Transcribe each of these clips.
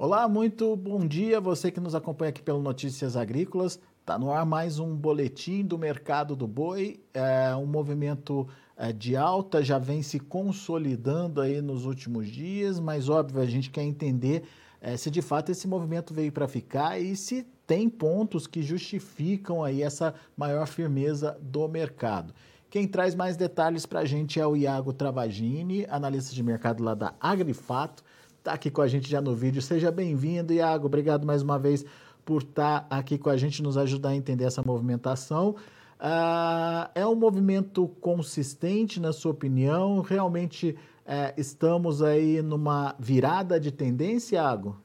Olá, muito bom dia. Você que nos acompanha aqui pelo Notícias Agrícolas. Está no ar mais um boletim do mercado do boi. É um movimento é, de alta já vem se consolidando aí nos últimos dias, mas óbvio a gente quer entender é, se de fato esse movimento veio para ficar e se tem pontos que justificam aí essa maior firmeza do mercado. Quem traz mais detalhes para a gente é o Iago Travagini, analista de mercado lá da Agrifato está aqui com a gente já no vídeo. Seja bem-vindo, Iago. Obrigado mais uma vez por estar tá aqui com a gente, nos ajudar a entender essa movimentação. Uh, é um movimento consistente, na sua opinião? Realmente uh, estamos aí numa virada de tendência, Iago?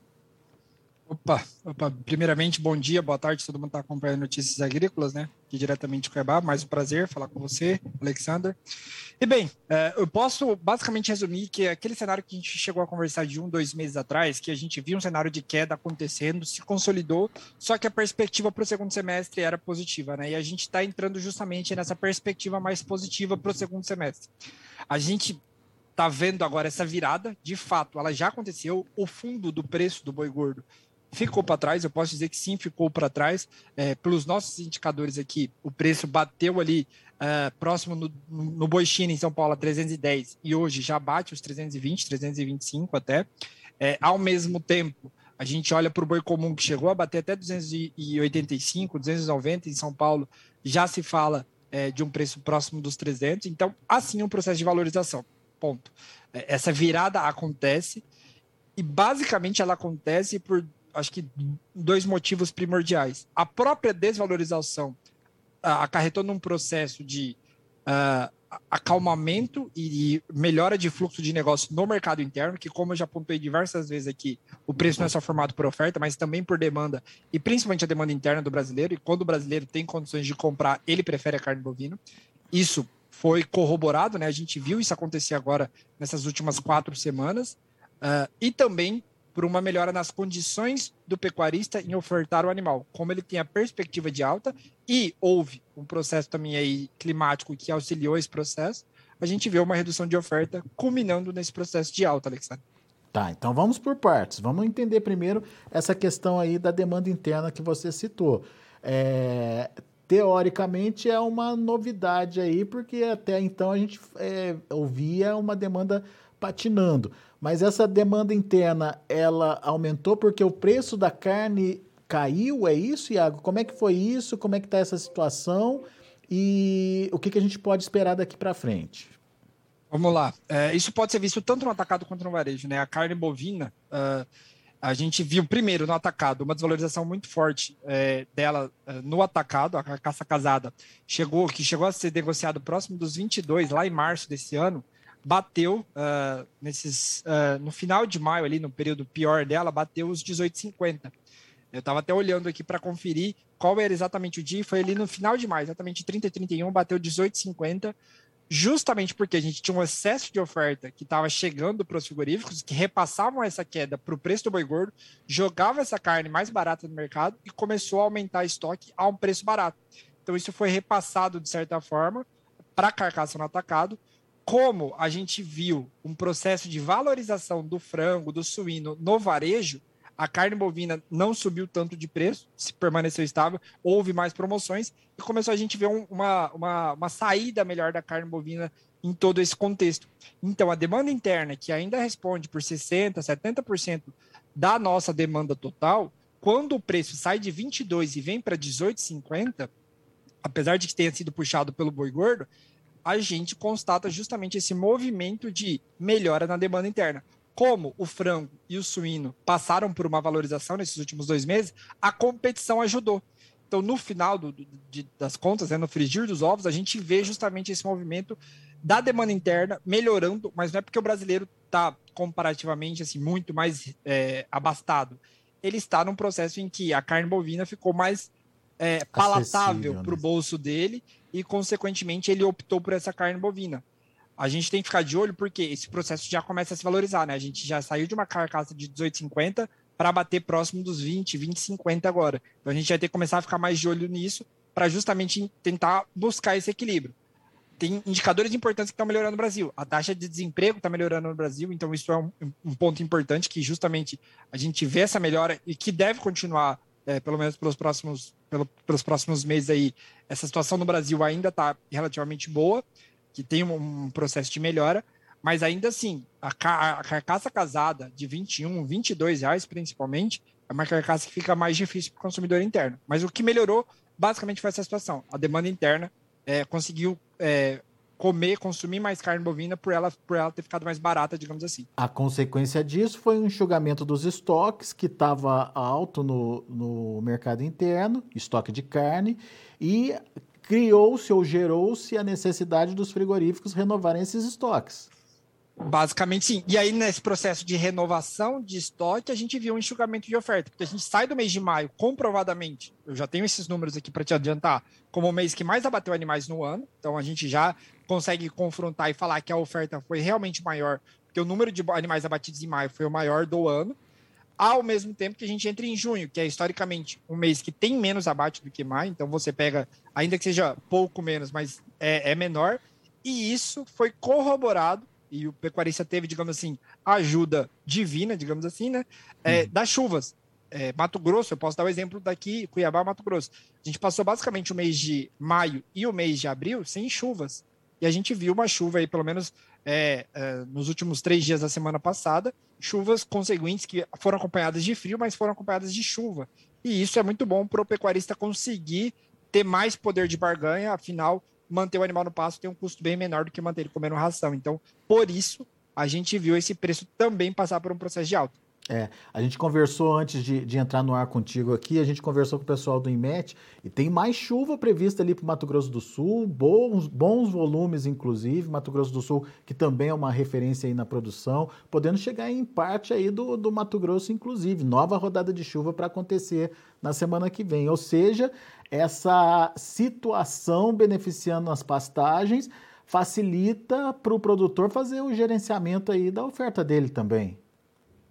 Opa, opa, primeiramente, bom dia, boa tarde, todo mundo está acompanhando Notícias Agrícolas, né? Aqui diretamente de Cuiabá, mais um prazer falar com você, Alexander. E bem, é, eu posso basicamente resumir que aquele cenário que a gente chegou a conversar de um, dois meses atrás, que a gente viu um cenário de queda acontecendo, se consolidou, só que a perspectiva para o segundo semestre era positiva, né? E a gente está entrando justamente nessa perspectiva mais positiva para o segundo semestre. A gente está vendo agora essa virada, de fato, ela já aconteceu, o fundo do preço do boi gordo ficou para trás, eu posso dizer que sim, ficou para trás. É, pelos nossos indicadores aqui, o preço bateu ali é, próximo no, no Boi China, em São Paulo, a 310, e hoje já bate os 320, 325 até. É, ao mesmo tempo, a gente olha para o boi comum, que chegou a bater até 285, 290 em São Paulo, já se fala é, de um preço próximo dos 300. Então, assim um processo de valorização. Ponto. É, essa virada acontece e basicamente ela acontece por acho que dois motivos primordiais. A própria desvalorização acarretou num processo de uh, acalmamento e, e melhora de fluxo de negócio no mercado interno, que como eu já apontei diversas vezes aqui, o preço não é só formado por oferta, mas também por demanda, e principalmente a demanda interna do brasileiro, e quando o brasileiro tem condições de comprar, ele prefere a carne bovina. Isso foi corroborado, né? A gente viu isso acontecer agora nessas últimas quatro semanas. Uh, e também por uma melhora nas condições do pecuarista em ofertar o animal. Como ele tem a perspectiva de alta e houve um processo também aí climático que auxiliou esse processo, a gente vê uma redução de oferta culminando nesse processo de alta, Alexandre. Tá, então vamos por partes. Vamos entender primeiro essa questão aí da demanda interna que você citou. É, teoricamente é uma novidade aí, porque até então a gente é, ouvia uma demanda patinando. Mas essa demanda interna, ela aumentou porque o preço da carne caiu, é isso, Iago? Como é que foi isso? Como é que está essa situação? E o que, que a gente pode esperar daqui para frente? Vamos lá. É, isso pode ser visto tanto no atacado quanto no varejo. Né? A carne bovina, uh, a gente viu primeiro no atacado uma desvalorização muito forte é, dela uh, no atacado, a caça casada chegou, que chegou a ser negociado próximo dos 22 lá em março desse ano, bateu uh, nesses uh, no final de maio ali no período pior dela bateu os 18,50 eu estava até olhando aqui para conferir qual era exatamente o dia foi ali no final de maio exatamente 30 e 31 bateu 18,50 justamente porque a gente tinha um excesso de oferta que estava chegando para os frigoríficos que repassavam essa queda para o preço do boi gordo jogava essa carne mais barata no mercado e começou a aumentar estoque a um preço barato. Então isso foi repassado de certa forma para a carcaça no atacado como a gente viu um processo de valorização do frango, do suíno no varejo, a carne bovina não subiu tanto de preço, se permaneceu estável, houve mais promoções e começou a gente ver um, uma, uma, uma saída melhor da carne bovina em todo esse contexto. Então, a demanda interna, que ainda responde por 60%, 70% da nossa demanda total, quando o preço sai de 22 e vem para 18,50, apesar de que tenha sido puxado pelo boi gordo, a gente constata justamente esse movimento de melhora na demanda interna. Como o frango e o suíno passaram por uma valorização nesses últimos dois meses, a competição ajudou. Então, no final do, de, das contas, né, no frigir dos ovos, a gente vê justamente esse movimento da demanda interna melhorando, mas não é porque o brasileiro está comparativamente assim muito mais é, abastado. Ele está num processo em que a carne bovina ficou mais é, palatável para o né? bolso dele e, consequentemente, ele optou por essa carne bovina. A gente tem que ficar de olho porque esse processo já começa a se valorizar, né? A gente já saiu de uma carcaça de 18,50 para bater próximo dos 20, 20, 50 agora. Então a gente vai ter que começar a ficar mais de olho nisso para justamente tentar buscar esse equilíbrio. Tem indicadores importantes que estão melhorando no Brasil. A taxa de desemprego está melhorando no Brasil, então isso é um, um, ponto importante que justamente a gente vê essa melhora e que deve continuar, é, pelo menos pelos próximos, pelo, pelos próximos meses aí. Essa situação no Brasil ainda está relativamente boa, que tem um, um processo de melhora, mas ainda assim, a, a carcaça casada de 21, 22 reais principalmente, é uma carcaça que fica mais difícil para o consumidor interno. Mas o que melhorou basicamente foi essa situação. A demanda interna é, conseguiu é, comer, consumir mais carne bovina por ela, por ela ter ficado mais barata, digamos assim. A consequência disso foi um enxugamento dos estoques, que estava alto no, no mercado interno, estoque de carne, e criou-se ou gerou-se a necessidade dos frigoríficos renovarem esses estoques. Basicamente, sim. E aí, nesse processo de renovação de estoque, a gente viu um enxugamento de oferta, porque a gente sai do mês de maio, comprovadamente, eu já tenho esses números aqui para te adiantar, como o mês que mais abateu animais no ano. Então, a gente já consegue confrontar e falar que a oferta foi realmente maior, porque o número de animais abatidos em maio foi o maior do ano. Ao mesmo tempo que a gente entra em junho, que é historicamente um mês que tem menos abate do que maio, então você pega, ainda que seja pouco menos, mas é, é menor, e isso foi corroborado e o pecuarista teve, digamos assim, ajuda divina, digamos assim, né? É, uhum. Das chuvas. É, Mato Grosso, eu posso dar o um exemplo daqui, Cuiabá, Mato Grosso. A gente passou basicamente o mês de maio e o mês de abril sem chuvas. E a gente viu uma chuva aí, pelo menos é, é, nos últimos três dias da semana passada, chuvas conseguintes que foram acompanhadas de frio, mas foram acompanhadas de chuva. E isso é muito bom para o pecuarista conseguir ter mais poder de barganha, afinal, manter o animal no pasto tem um custo bem menor do que manter ele comendo ração. Então, por isso, a gente viu esse preço também passar por um processo de alta. É, a gente conversou antes de, de, entrar no ar contigo aqui, a gente conversou com o pessoal do IMET e tem mais chuva prevista ali para o Mato Grosso do Sul, bons, bons volumes, inclusive, Mato Grosso do Sul, que também é uma referência aí na produção, podendo chegar em parte aí do, do Mato Grosso, inclusive, nova rodada de chuva para acontecer na semana que vem. Ou seja, essa situação beneficiando as pastagens facilita para o produtor fazer o gerenciamento aí da oferta dele também.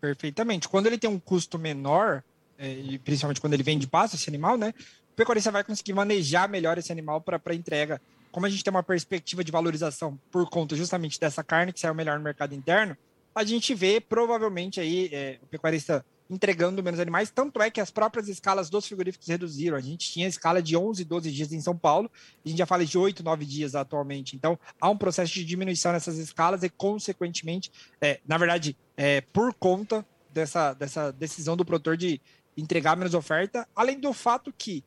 Perfeitamente. Quando ele tem um custo menor, é, e principalmente quando ele vende pasto, esse animal, né? O pecuarista vai conseguir manejar melhor esse animal para entrega. Como a gente tem uma perspectiva de valorização por conta justamente dessa carne que saiu melhor no mercado interno, a gente vê provavelmente aí é, o pecuarista entregando menos animais, tanto é que as próprias escalas dos frigoríficos reduziram. A gente tinha escala de 11, 12 dias em São Paulo, a gente já fala de 8, 9 dias atualmente. Então, há um processo de diminuição nessas escalas e, consequentemente, é, na verdade, é, por conta dessa, dessa decisão do produtor de entregar menos oferta, além do fato que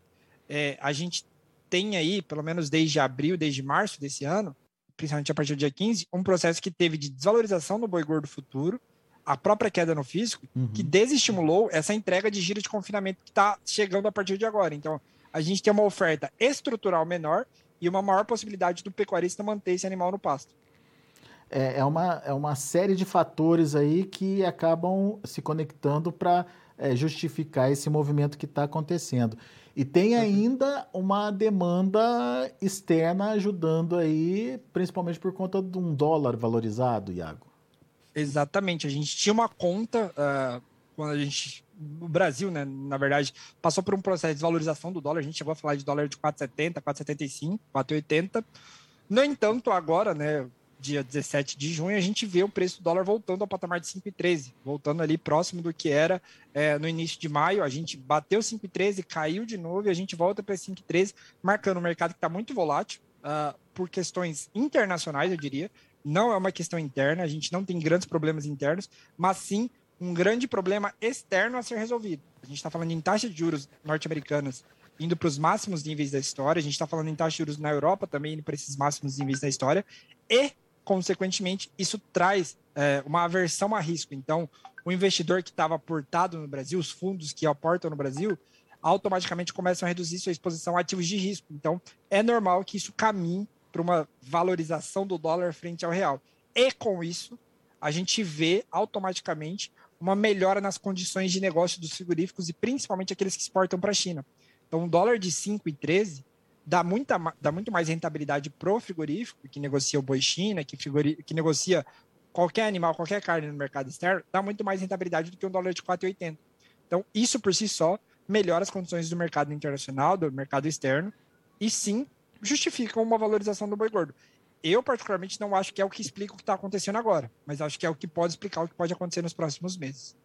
é, a gente tem aí, pelo menos desde abril, desde março desse ano, principalmente a partir do dia 15, um processo que teve de desvalorização do boi gordo futuro, a própria queda no físico, uhum. que desestimulou essa entrega de giro de confinamento que está chegando a partir de agora. Então, a gente tem uma oferta estrutural menor e uma maior possibilidade do pecuarista manter esse animal no pasto. É, é uma, é uma série de fatores aí que acabam se conectando para é, justificar esse movimento que está acontecendo. E tem ainda uma demanda externa ajudando aí, principalmente por conta de um dólar valorizado, Iago. Exatamente. A gente tinha uma conta uh, quando a gente. O Brasil, né, na verdade, passou por um processo de desvalorização do dólar. A gente chegou a falar de dólar de 4,70, 4,75, 4,80. No entanto, agora, né, dia 17 de junho, a gente vê o preço do dólar voltando ao patamar de 5,13, voltando ali próximo do que era é, no início de maio. A gente bateu 5,13, caiu de novo e a gente volta para 5,13, marcando um mercado que está muito volátil uh, por questões internacionais, eu diria não é uma questão interna, a gente não tem grandes problemas internos, mas sim um grande problema externo a ser resolvido. A gente está falando em taxa de juros norte-americanas indo para os máximos níveis da história, a gente está falando em taxa de juros na Europa também indo para esses máximos níveis da história, e, consequentemente, isso traz é, uma aversão a risco. Então, o investidor que estava aportado no Brasil, os fundos que aportam no Brasil, automaticamente começam a reduzir sua exposição a ativos de risco. Então, é normal que isso caminhe para uma valorização do dólar frente ao real. E com isso, a gente vê automaticamente uma melhora nas condições de negócio dos frigoríficos e principalmente aqueles que exportam para a China. Então, um dólar de 5,13 dá, muita, dá muito mais rentabilidade pro frigorífico, que negocia o boi China, que, que negocia qualquer animal, qualquer carne no mercado externo, dá muito mais rentabilidade do que um dólar de 4,80. Então, isso por si só melhora as condições do mercado internacional, do mercado externo, e sim justifica uma valorização do boi gordo. Eu, particularmente, não acho que é o que explica o que está acontecendo agora, mas acho que é o que pode explicar o que pode acontecer nos próximos meses.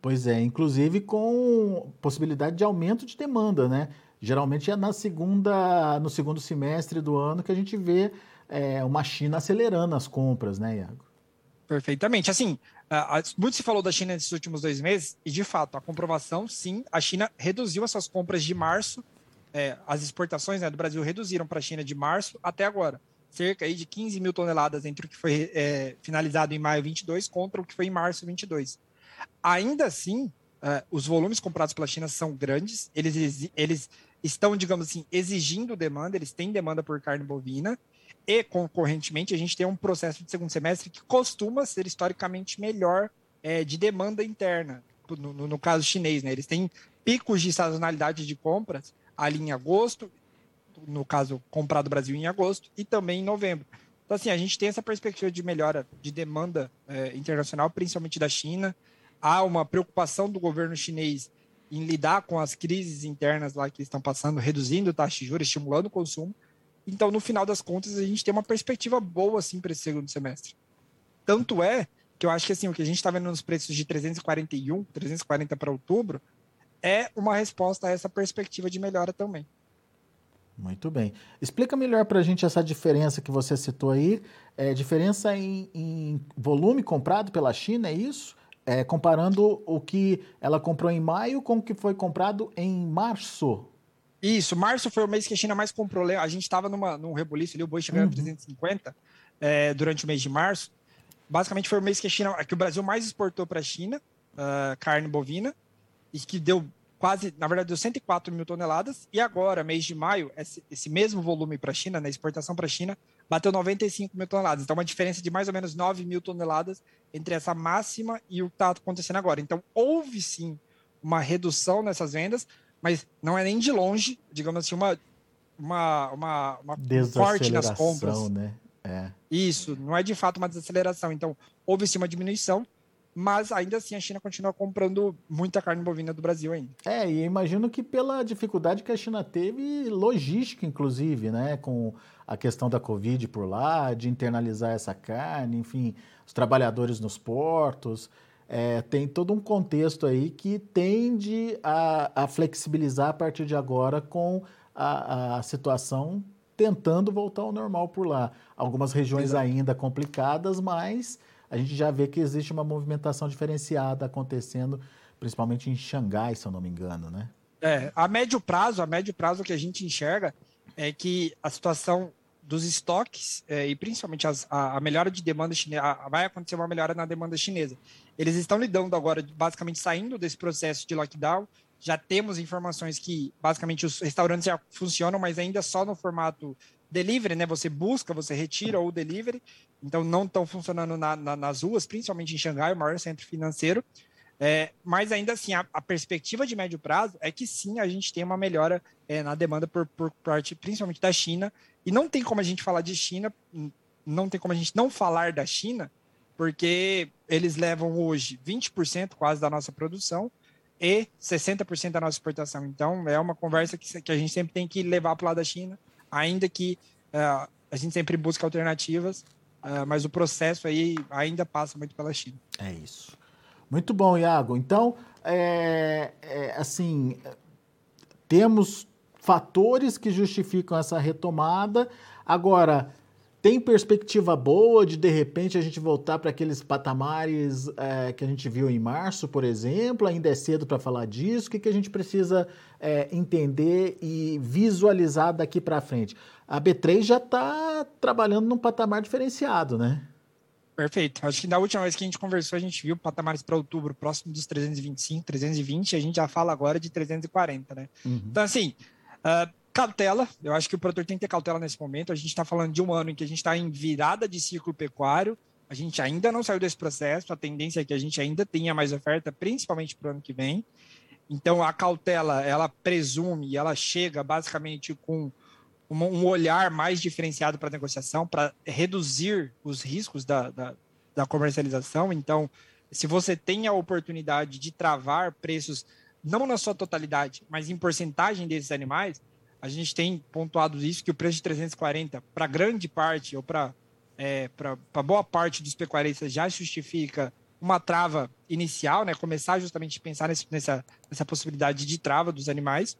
Pois é, inclusive com possibilidade de aumento de demanda, né? Geralmente é na segunda, no segundo semestre do ano que a gente vê é, uma China acelerando as compras, né, Iago? Perfeitamente. Assim, muito se falou da China nesses últimos dois meses, e de fato, a comprovação, sim, a China reduziu essas compras de março, é, as exportações né, do Brasil reduziram para a China de março até agora. Cerca aí de 15 mil toneladas entre o que foi é, finalizado em maio 22 contra o que foi em março 22. Ainda assim, é, os volumes comprados pela China são grandes, eles, eles estão, digamos assim, exigindo demanda, eles têm demanda por carne bovina, e concorrentemente a gente tem um processo de segundo semestre que costuma ser historicamente melhor é, de demanda interna, no, no, no, caso chinês, né? Eles têm picos de sazonalidade de compras ali em agosto, no caso comprar do Brasil em agosto e também em novembro. Então assim, a gente tem essa perspectiva de melhora de demanda é, internacional, principalmente da China. Há uma preocupação do governo chinês em lidar com as crises internas lá que estão passando, reduzindo taxa de juros, estimulando o consumo. Então, no final das contas, a gente tem uma perspectiva boa assim para esse segundo semestre. Tanto é que eu acho que assim, o que a gente está vendo nos preços de 341, 340 para outubro, é uma resposta a essa perspectiva de melhora também. Muito bem. Explica melhor para a gente essa diferença que você citou aí. É, diferença em, em volume comprado pela China, é isso? É, comparando o que ela comprou em maio com o que foi comprado em março. Isso, março foi o mês que a China mais comprou. A gente estava num rebuliço ali, o boi chegando uhum. a 350 é, durante o mês de março. Basicamente foi o mês que a China, que o Brasil mais exportou para a China uh, carne bovina e que deu quase, na verdade, deu 104 mil toneladas. E agora, mês de maio, esse, esse mesmo volume para a China, na né, exportação para a China, bateu 95 mil toneladas. Então, uma diferença de mais ou menos 9 mil toneladas entre essa máxima e o que está acontecendo agora. Então, houve sim uma redução nessas vendas, mas não é nem de longe, digamos assim, uma, uma, uma, uma corte nas compras. Né? É. Isso, não é de fato uma desaceleração. Então, houve sim uma diminuição, mas ainda assim a China continua comprando muita carne bovina do Brasil ainda. É, e imagino que pela dificuldade que a China teve, logística inclusive, né, com a questão da Covid por lá, de internalizar essa carne, enfim, os trabalhadores nos portos, é, tem todo um contexto aí que tende a, a flexibilizar a partir de agora com a, a, situação tentando voltar ao normal por lá. Algumas regiões ainda complicadas, mas a gente já vê que existe uma movimentação diferenciada acontecendo, principalmente em Xangai, se eu não me engano, né? É, a médio prazo, a médio prazo que a gente enxerga é que a situação dos estoques é, e principalmente as, a, a, melhora de demanda chinesa, vai acontecer uma melhora na demanda chinesa. Eles estão lidando agora, basicamente saindo desse processo de lockdown. Já temos informações que basicamente os restaurantes já funcionam, mas ainda só no formato delivery, né? Você busca, você retira ou delivery. Então não estão funcionando na, na, nas ruas, principalmente em Xangai, o maior centro financeiro. É, mas ainda assim, a, a, perspectiva de médio prazo é que sim, a gente tem uma melhora é, na demanda por, por parte principalmente da China, e não tem como a gente falar de China, não tem como a gente não falar da China, porque eles levam hoje 20% quase da nossa produção e 60% da nossa exportação. Então, é uma conversa que, que a gente sempre tem que levar para o lado da China, ainda que uh, a gente sempre busca alternativas, uh, mas o processo aí ainda passa muito pela China. É isso. Muito bom, Iago. Então, é, é, assim, temos fatores que justificam essa retomada. Agora, tem perspectiva boa de de repente a gente voltar para aqueles patamares é, que a gente viu em março, por exemplo? Ainda é cedo para falar disso. O que, que a gente precisa é, entender e visualizar daqui para frente? A B3 já está trabalhando num patamar diferenciado, né? Perfeito. Acho que da última vez que a gente conversou, a gente viu patamares para outubro próximo dos 325, 320, a gente já fala agora de 340, né? Uhum. Então, assim, uh, cautela, eu acho que o produtor tem que ter cautela nesse momento. A gente está falando de um ano em que a gente está em virada de ciclo pecuário, a gente ainda não saiu desse processo, a tendência é que a gente ainda tenha mais oferta, principalmente para o ano que vem. Então, a cautela, ela presume, ela chega basicamente com um olhar mais diferenciado para a negociação, para reduzir os riscos da, da, da, comercialização. Então, se você tem a oportunidade de travar preços, não na sua totalidade, mas em porcentagem desses animais, a gente tem pontuado isso, que o preço de 340, para grande parte, ou para é, para boa parte dos pecuaristas, já justifica uma trava inicial, né? começar justamente a pensar nesse, nessa, nessa possibilidade de trava dos animais.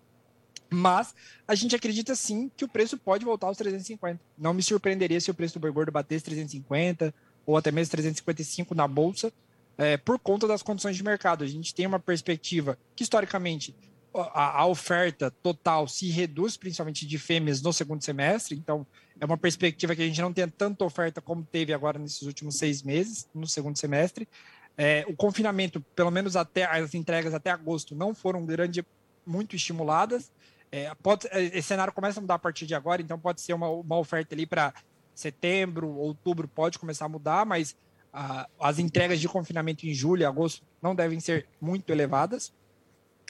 Mas a gente acredita sim que o preço pode voltar aos 350. Não me surpreenderia se o preço do boi gordo batesse 350 ou até mesmo 355 na bolsa, é, por conta das condições de mercado. A gente tem uma perspectiva que, historicamente, a, a, oferta total se reduz, principalmente de fêmeas, no segundo semestre. Então, é uma perspectiva que a gente não tem tanta oferta como teve agora nesses últimos seis meses, no segundo semestre. É, o confinamento, pelo menos até as entregas até agosto, não foram grande, muito estimuladas. É, pode, é, esse cenário começa a mudar a partir de agora, então pode ser uma, uma oferta ali para setembro, outubro, pode começar a mudar, mas ah, as entregas de confinamento em julho e agosto não devem ser muito elevadas.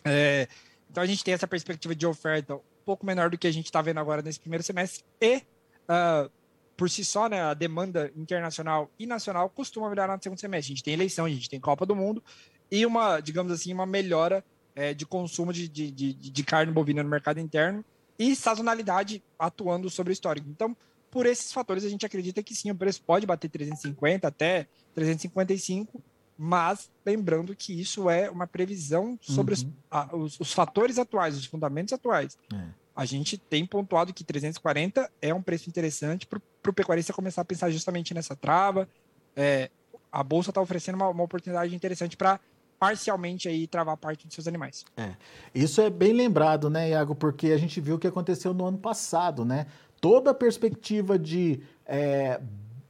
É, então a gente tem essa perspectiva de oferta um pouco menor do que a gente está vendo agora nesse primeiro semestre e Uh, por si só, né, a demanda internacional e nacional costuma melhorar no segundo semestre. A gente tem eleição, a gente tem Copa do Mundo e uma, digamos assim, uma melhora é, de consumo de, de, de, de, carne bovina no mercado interno e sazonalidade atuando sobre o histórico. Então, por esses fatores, a gente acredita que sim, o preço pode bater 350 até 355, mas lembrando que isso é uma previsão sobre uhum. os, a, os, os, fatores atuais, os fundamentos atuais. É. A gente tem pontuado que 340 é um preço interessante para o pecuarista começar a pensar justamente nessa trava. É, a bolsa está oferecendo uma, uma oportunidade interessante para parcialmente aí travar parte dos seus animais. É. Isso é bem lembrado, né, Iago? Porque a gente viu o que aconteceu no ano passado, né? Toda a perspectiva de é,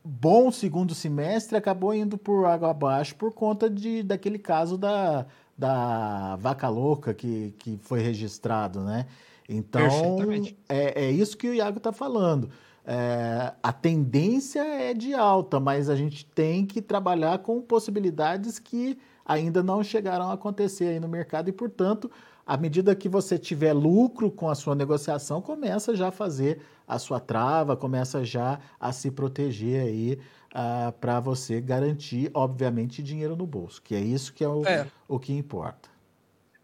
bom segundo semestre acabou indo por água abaixo por conta de, daquele caso da, da vaca louca que, que foi registrado, né? Então, é, é isso que o Iago está falando. É, a tendência é de alta, mas a gente tem que trabalhar com possibilidades que ainda não chegaram a acontecer aí no mercado e, portanto, à medida que você tiver lucro com a sua negociação, começa já a fazer a sua trava, começa já a se proteger aí ah, para você garantir, obviamente, dinheiro no bolso, que é isso que é o, é. o que importa.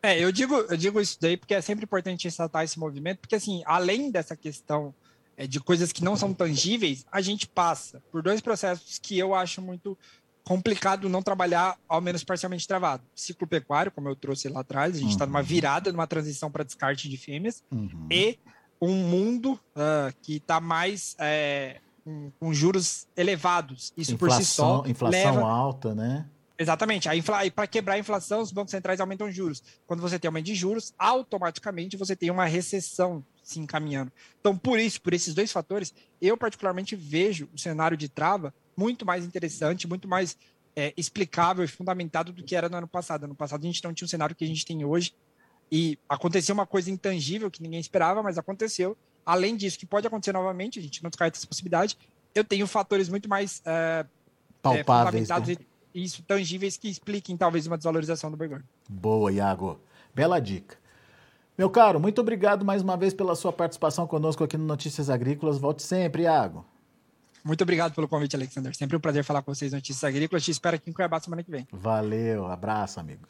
É, eu digo, eu digo isso daí porque é sempre importante ressaltar esse movimento, porque assim, além dessa questão é, de coisas que não são tangíveis, a gente passa por dois processos que eu acho muito complicado não trabalhar, ao menos parcialmente travado. Ciclo pecuário, como eu trouxe lá atrás, a gente está uhum. numa virada, numa transição para descarte de fêmeas, uhum. e um mundo uh, que está mais é, com, com, juros elevados. Isso inflação, por si só. Inflação leva... alta, né? Exatamente. Infla... Para quebrar a inflação, os bancos centrais aumentam juros. Quando você tem aumento de juros, automaticamente você tem uma recessão se encaminhando. Então, por isso, por esses dois fatores, eu particularmente vejo o cenário de trava muito mais interessante, muito mais é, explicável e fundamentado do que era no ano passado. No passado a gente não tinha o cenário que a gente tem hoje e aconteceu uma coisa intangível que ninguém esperava, mas aconteceu. Além disso, que pode acontecer novamente, a gente não descarta essa possibilidade. Eu tenho fatores muito mais é, palpáveis, é, né? e isso tangíveis que expliquem talvez uma desvalorização do boi Boa, Iago. Bela dica. Meu caro, muito obrigado mais uma vez pela sua participação conosco aqui no Notícias Agrícolas. Volte sempre, Iago. Muito obrigado pelo convite, Alexander. Sempre um prazer falar com vocês Notícias Agrícolas. Te espero aqui em Cuiabá semana que vem. Valeu, abraço, amigo.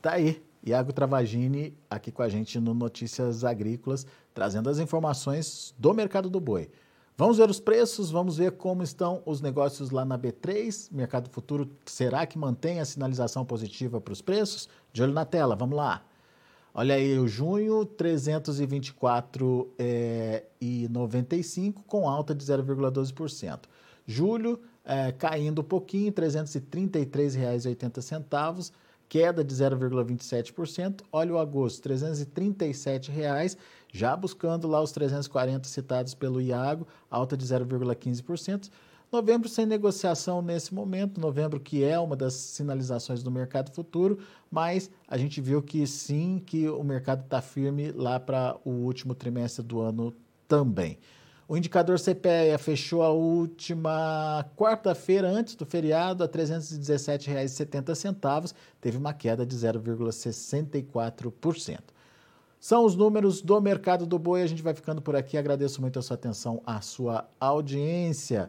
Tá aí, Iago Travagini aqui com a gente no Notícias Agrícolas, trazendo as informações do mercado do boi. Vamos ver os preços, vamos ver como estão os negócios lá na B3. Mercado Futuro, será que mantém a sinalização positiva para os preços? De olho na tela, vamos lá. Olha aí, o junho 324,95 é, e com alta de 0,12%. Julho é, caindo um pouquinho, R$ 333,80, queda de 0,27%. Olha o agosto, R$ 337,00, já buscando lá os 340 citados pelo Iago, alta de 0,15%. Novembro sem negociação nesse momento, novembro que é uma das sinalizações do mercado futuro, mas a gente viu que sim, que o mercado está firme lá para o último trimestre do ano também. O indicador CPEA fechou a última quarta-feira, antes do feriado, a R$ 317,70, teve uma queda de 0,64%. São os números do mercado do boi. A gente vai ficando por aqui. Agradeço muito a sua atenção, a sua audiência.